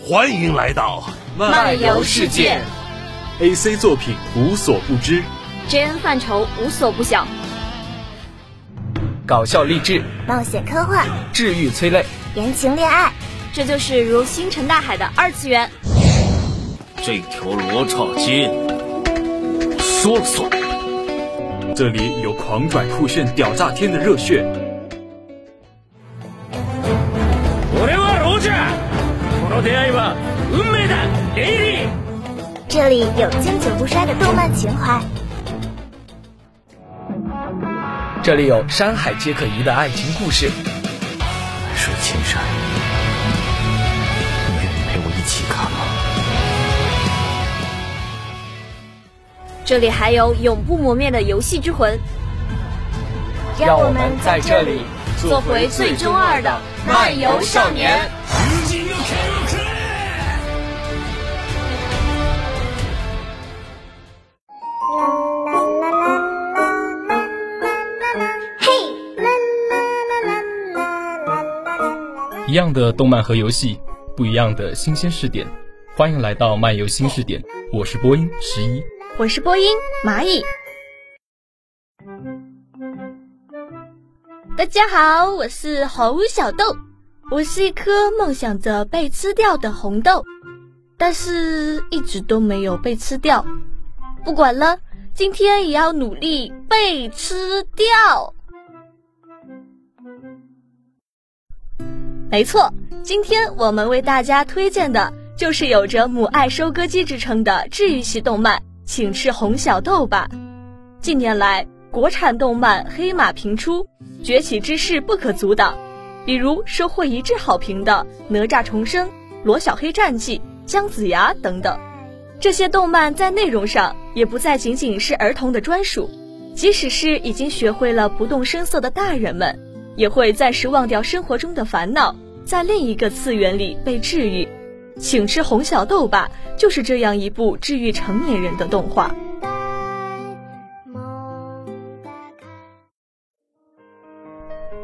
欢迎来到漫游世界，AC 作品无所不知，JN 范畴无所不晓，搞笑励志，冒险科幻，治愈催泪，言情恋爱，这就是如星辰大海的二次元。这条罗刹街，我说。了算。这里有狂拽酷炫、屌炸天的热血。这里有经久不衰的动漫情怀，这里有山海皆可移的爱情故事。海水千山，这里还有永不磨灭的游戏之魂，让我们在这里做回最中二的漫游少年。嘿一样的动漫和游戏，不一样的新鲜试点，欢迎来到漫游新试点。我是播音十一，我是播音蚂蚁。大家好，我是红小豆，我是一颗梦想着被吃掉的红豆，但是一直都没有被吃掉。不管了，今天也要努力被吃掉。没错，今天我们为大家推荐的就是有着母爱收割机之称的治愈系动漫《请吃红小豆吧》。近年来，国产动漫黑马频出，崛起之势不可阻挡。比如收获一致好评的《哪吒重生》《罗小黑战记》《姜子牙》等等，这些动漫在内容上也不再仅仅是儿童的专属，即使是已经学会了不动声色的大人们。也会暂时忘掉生活中的烦恼，在另一个次元里被治愈。请吃红小豆吧，就是这样一部治愈成年人的动画。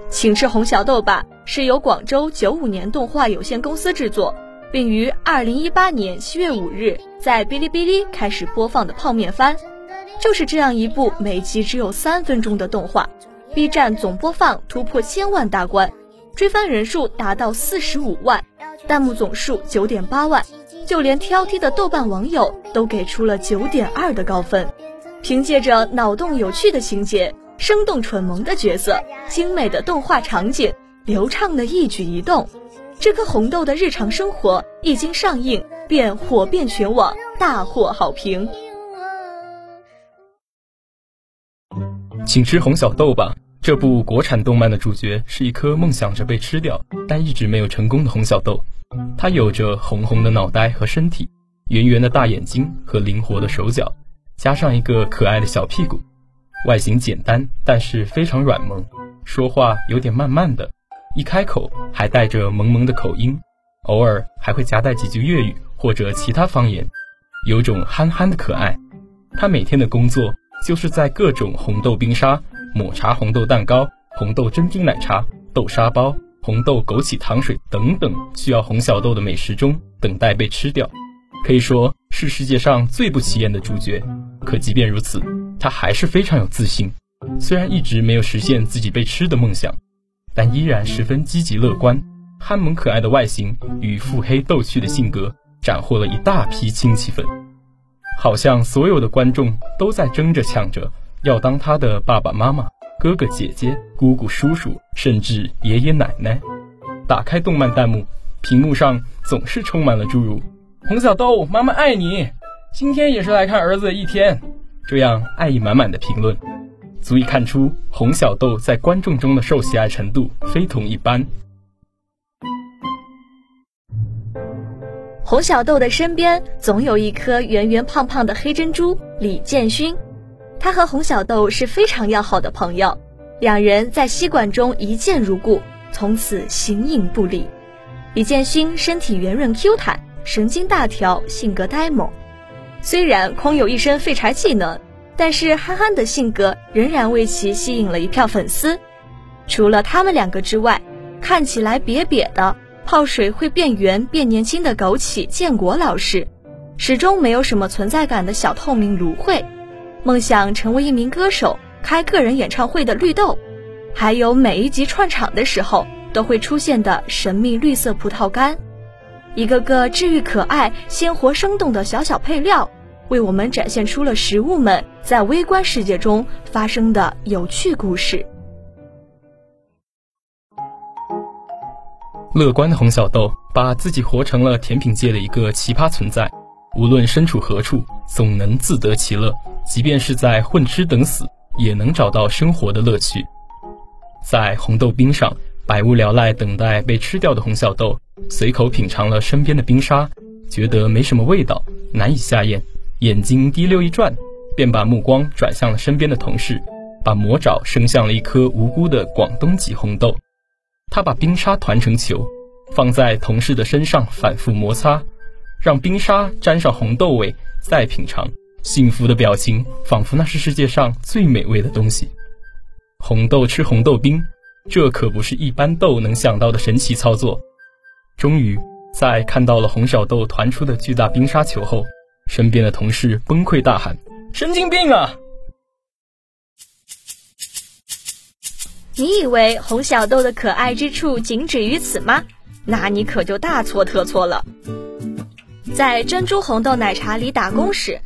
请吃红小豆吧是由广州九五年动画有限公司制作，并于二零一八年七月五日在哔哩哔哩开始播放的泡面番，就是这样一部每集只有三分钟的动画。B 站总播放突破千万大关，追番人数达到四十五万，弹幕总数九点八万，就连挑剔的豆瓣网友都给出了九点二的高分。凭借着脑洞有趣的情节、生动蠢萌的角色、精美的动画场景、流畅的一举一动，这颗红豆的日常生活一经上映便火遍全网，大获好评。请吃红小豆吧。这部国产动漫的主角是一颗梦想着被吃掉，但一直没有成功的红小豆。它有着红红的脑袋和身体，圆圆的大眼睛和灵活的手脚，加上一个可爱的小屁股。外形简单，但是非常软萌。说话有点慢慢的，一开口还带着萌萌的口音，偶尔还会夹带几句粤语或者其他方言，有种憨憨的可爱。他每天的工作就是在各种红豆冰沙。抹茶红豆蛋糕、红豆珍珠奶茶、豆沙包、红豆枸杞糖水等等需要红小豆的美食中等待被吃掉，可以说是世界上最不起眼的主角。可即便如此，他还是非常有自信。虽然一直没有实现自己被吃的梦想，但依然十分积极乐观。憨萌可爱的外形与腹黑逗趣的性格，斩获了一大批亲戚粉。好像所有的观众都在争着抢着。要当他的爸爸妈妈、哥哥姐姐、姑姑叔叔，甚至爷爷奶奶。打开动漫弹幕，屏幕上总是充满了诸如“红小豆，妈妈爱你”，今天也是来看儿子的一天，这样爱意满满的评论，足以看出红小豆在观众中的受喜爱程度非同一般。红小豆的身边总有一颗圆圆胖胖的黑珍珠李建勋。他和红小豆是非常要好的朋友，两人在吸管中一见如故，从此形影不离。李建勋身体圆润 Q 弹，神经大条，性格呆萌。虽然空有一身废柴技能，但是憨憨的性格仍然为其吸引了一票粉丝。除了他们两个之外，看起来瘪瘪的、泡水会变圆变年轻的枸杞建国老师，始终没有什么存在感的小透明芦荟，梦想成为一名歌手、开个人演唱会的绿豆，还有每一集串场的时候都会出现的神秘绿色葡萄干，一个个治愈可爱、鲜活生动的小小配料。为我们展现出了食物们在微观世界中发生的有趣故事。乐观的红小豆把自己活成了甜品界的一个奇葩存在，无论身处何处，总能自得其乐，即便是在混吃等死，也能找到生活的乐趣。在红豆冰上百无聊赖等待被吃掉的红小豆，随口品尝了身边的冰沙，觉得没什么味道，难以下咽。眼睛滴溜一转，便把目光转向了身边的同事，把魔爪伸向了一颗无辜的广东籍红豆。他把冰沙团成球，放在同事的身上反复摩擦，让冰沙沾上红豆味，再品尝。幸福的表情，仿佛那是世界上最美味的东西。红豆吃红豆冰，这可不是一般豆能想到的神奇操作。终于，在看到了红小豆团出的巨大冰沙球后。身边的同事崩溃大喊：“神经病啊！”你以为红小豆的可爱之处仅止于此吗？那你可就大错特错了。在珍珠红豆奶茶里打工时，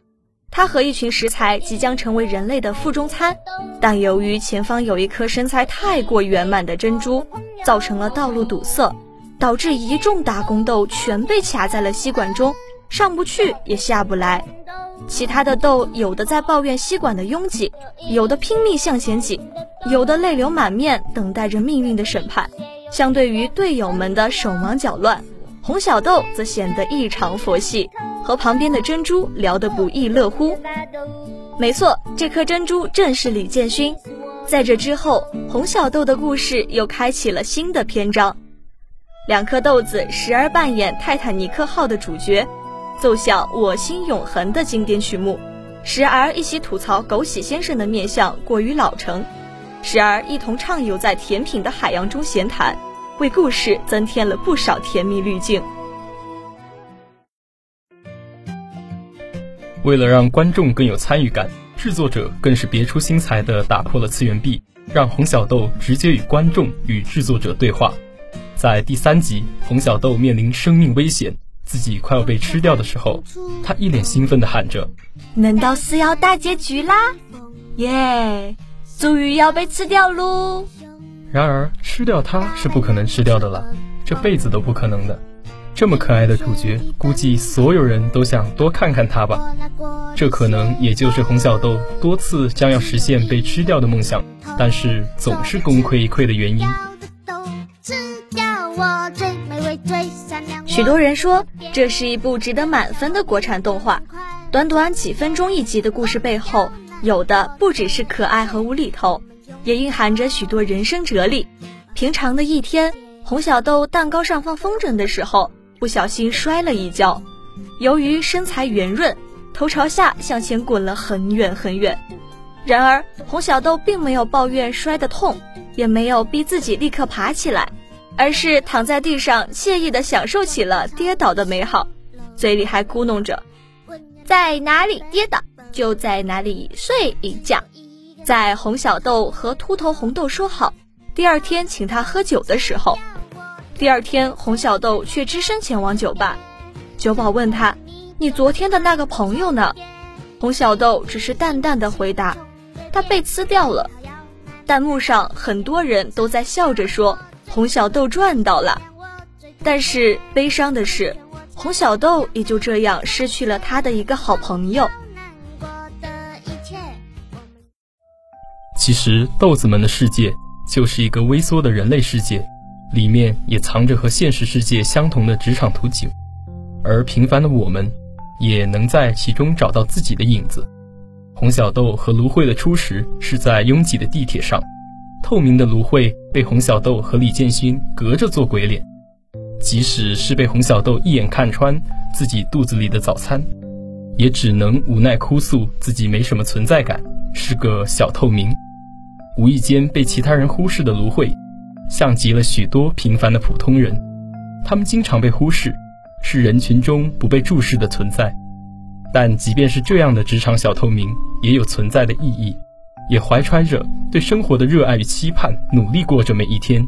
他和一群食材即将成为人类的腹中餐，但由于前方有一颗身材太过圆满的珍珠，造成了道路堵塞，导致一众打工豆全被卡在了吸管中。上不去也下不来，其他的豆有的在抱怨吸管的拥挤，有的拼命向前挤，有的泪流满面，等待着命运的审判。相对于队友们的手忙脚乱，红小豆则显得异常佛系，和旁边的珍珠聊得不亦乐乎。没错，这颗珍珠正是李建勋。在这之后，红小豆的故事又开启了新的篇章。两颗豆子时而扮演泰坦尼克号的主角。奏响我心永恒的经典曲目，时而一起吐槽枸杞先生的面相过于老成，时而一同畅游在甜品的海洋中闲谈，为故事增添了不少甜蜜滤镜。为了让观众更有参与感，制作者更是别出心裁地打破了次元壁，让红小豆直接与观众与制作者对话。在第三集，红小豆面临生命危险。自己快要被吃掉的时候，他一脸兴奋地喊着：“难道是要大结局啦？耶，终于要被吃掉喽！”然而，吃掉他是不可能吃掉的了，这辈子都不可能的。这么可爱的主角，估计所有人都想多看看他吧。这可能也就是红小豆多次将要实现被吃掉的梦想，但是总是功亏一篑的原因。许多人说这是一部值得满分的国产动画。短短几分钟一集的故事背后，有的不只是可爱和无厘头，也蕴含着许多人生哲理。平常的一天，红小豆蛋糕上放风筝的时候，不小心摔了一跤。由于身材圆润，头朝下向前滚了很远很远。然而，红小豆并没有抱怨摔得痛，也没有逼自己立刻爬起来。而是躺在地上，惬意地享受起了跌倒的美好，嘴里还咕哝着：“在哪里跌倒，就在哪里睡一觉。”在红小豆和秃头红豆说好第二天请他喝酒的时候，第二天红小豆却只身前往酒吧。酒保问他：“你昨天的那个朋友呢？”红小豆只是淡淡的回答：“他被吃掉了。”弹幕上很多人都在笑着说。红小豆赚到了，但是悲伤的是，红小豆也就这样失去了他的一个好朋友。其实，豆子们的世界就是一个微缩的人类世界，里面也藏着和现实世界相同的职场图景，而平凡的我们，也能在其中找到自己的影子。红小豆和芦荟的初识是在拥挤的地铁上。透明的芦荟被红小豆和李建勋隔着做鬼脸，即使是被红小豆一眼看穿自己肚子里的早餐，也只能无奈哭诉自己没什么存在感，是个小透明。无意间被其他人忽视的芦荟，像极了许多平凡的普通人。他们经常被忽视，是人群中不被注视的存在。但即便是这样的职场小透明，也有存在的意义，也怀揣着对生活的热爱与期盼，努力过着每一天。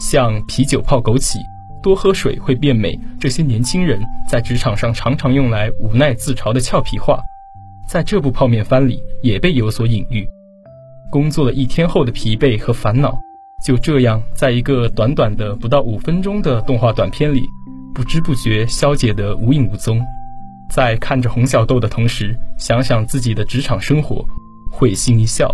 像啤酒泡枸杞，多喝水会变美。这些年轻人在职场上常常用来无奈自嘲的俏皮话，在这部泡面番里也被有所隐喻。工作了一天后的疲惫和烦恼，就这样在一个短短的不到五分钟的动画短片里，不知不觉消解得无影无踪。在看着红小豆的同时，想想自己的职场生活，会心一笑。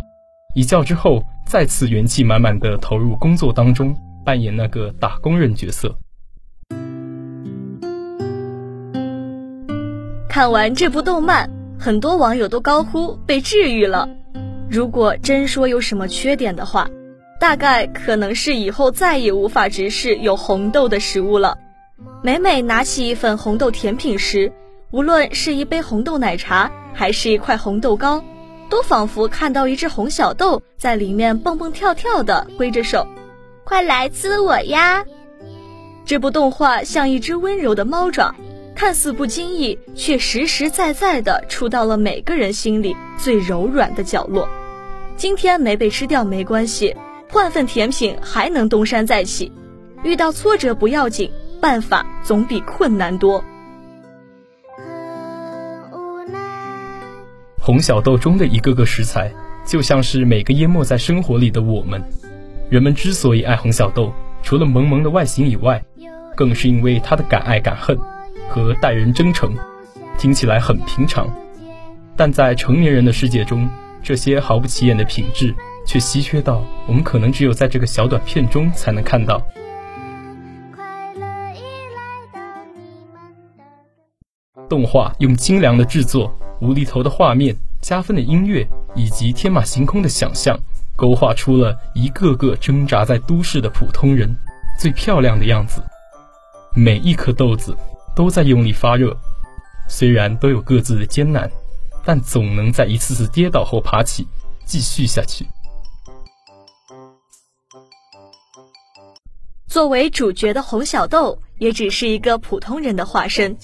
一觉之后，再次元气满满的投入工作当中，扮演那个打工人角色。看完这部动漫，很多网友都高呼被治愈了。如果真说有什么缺点的话，大概可能是以后再也无法直视有红豆的食物了。每每拿起一份红豆甜品时，无论是一杯红豆奶茶，还是一块红豆糕，都仿佛看到一只红小豆在里面蹦蹦跳跳的挥着手，快来吃我呀！这部动画像一只温柔的猫爪，看似不经意，却实实在在的触到了每个人心里最柔软的角落。今天没被吃掉没关系，换份甜品还能东山再起。遇到挫折不要紧，办法总比困难多。红小豆中的一个个食材，就像是每个淹没在生活里的我们。人们之所以爱红小豆，除了萌萌的外形以外，更是因为它的敢爱敢恨和待人真诚。听起来很平常，但在成年人的世界中。这些毫不起眼的品质，却稀缺到我们可能只有在这个小短片中才能看到。动画用精良的制作、无厘头的画面、加分的音乐以及天马行空的想象，勾画出了一个个挣扎在都市的普通人最漂亮的样子。每一颗豆子都在用力发热，虽然都有各自的艰难。但总能在一次次跌倒后爬起，继续下去。作为主角的红小豆，也只是一个普通人的化身。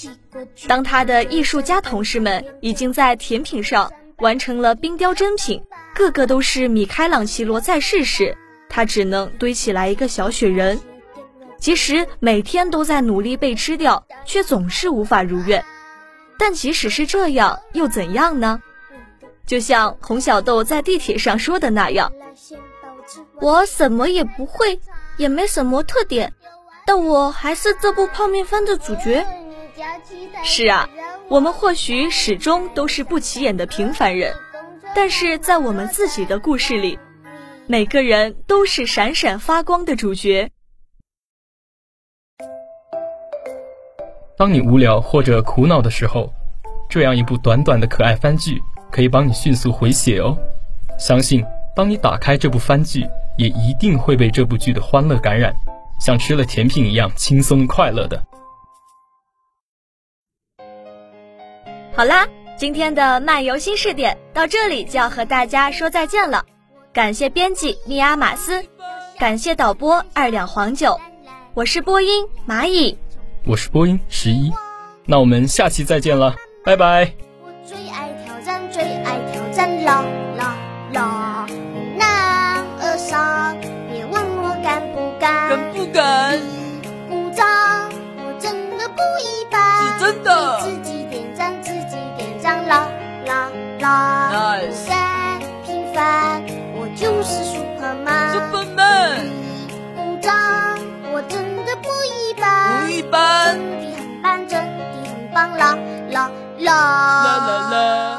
当他的艺术家同事们已经在甜品上完成了冰雕珍品，个个都是米开朗琪罗在世时，他只能堆起来一个小雪人。即使每天都在努力被吃掉，却总是无法如愿。但即使是这样，又怎样呢？就像红小豆在地铁上说的那样：“我什么也不会，也没什么特点，但我还是这部泡面番的主角。”是啊，我们或许始终都是不起眼的平凡人，但是在我们自己的故事里，每个人都是闪闪发光的主角。当你无聊或者苦恼的时候，这样一部短短的可爱番剧可以帮你迅速回血哦。相信当你打开这部番剧，也一定会被这部剧的欢乐感染，像吃了甜品一样轻松快乐的。好啦，今天的漫游新视点到这里就要和大家说再见了。感谢编辑尼阿马斯，感谢导播二两黄酒，我是播音蚂蚁。我是播音十一，那我们下期再见了，拜拜。我最爱挑战，最爱挑战啦真的。自己点赞，自己点赞啦啦啦！Nice，再平凡，我就是 Superman。Superman，鼓掌，我真的不一般。不一般，真的很棒，真的很棒啦啦啦！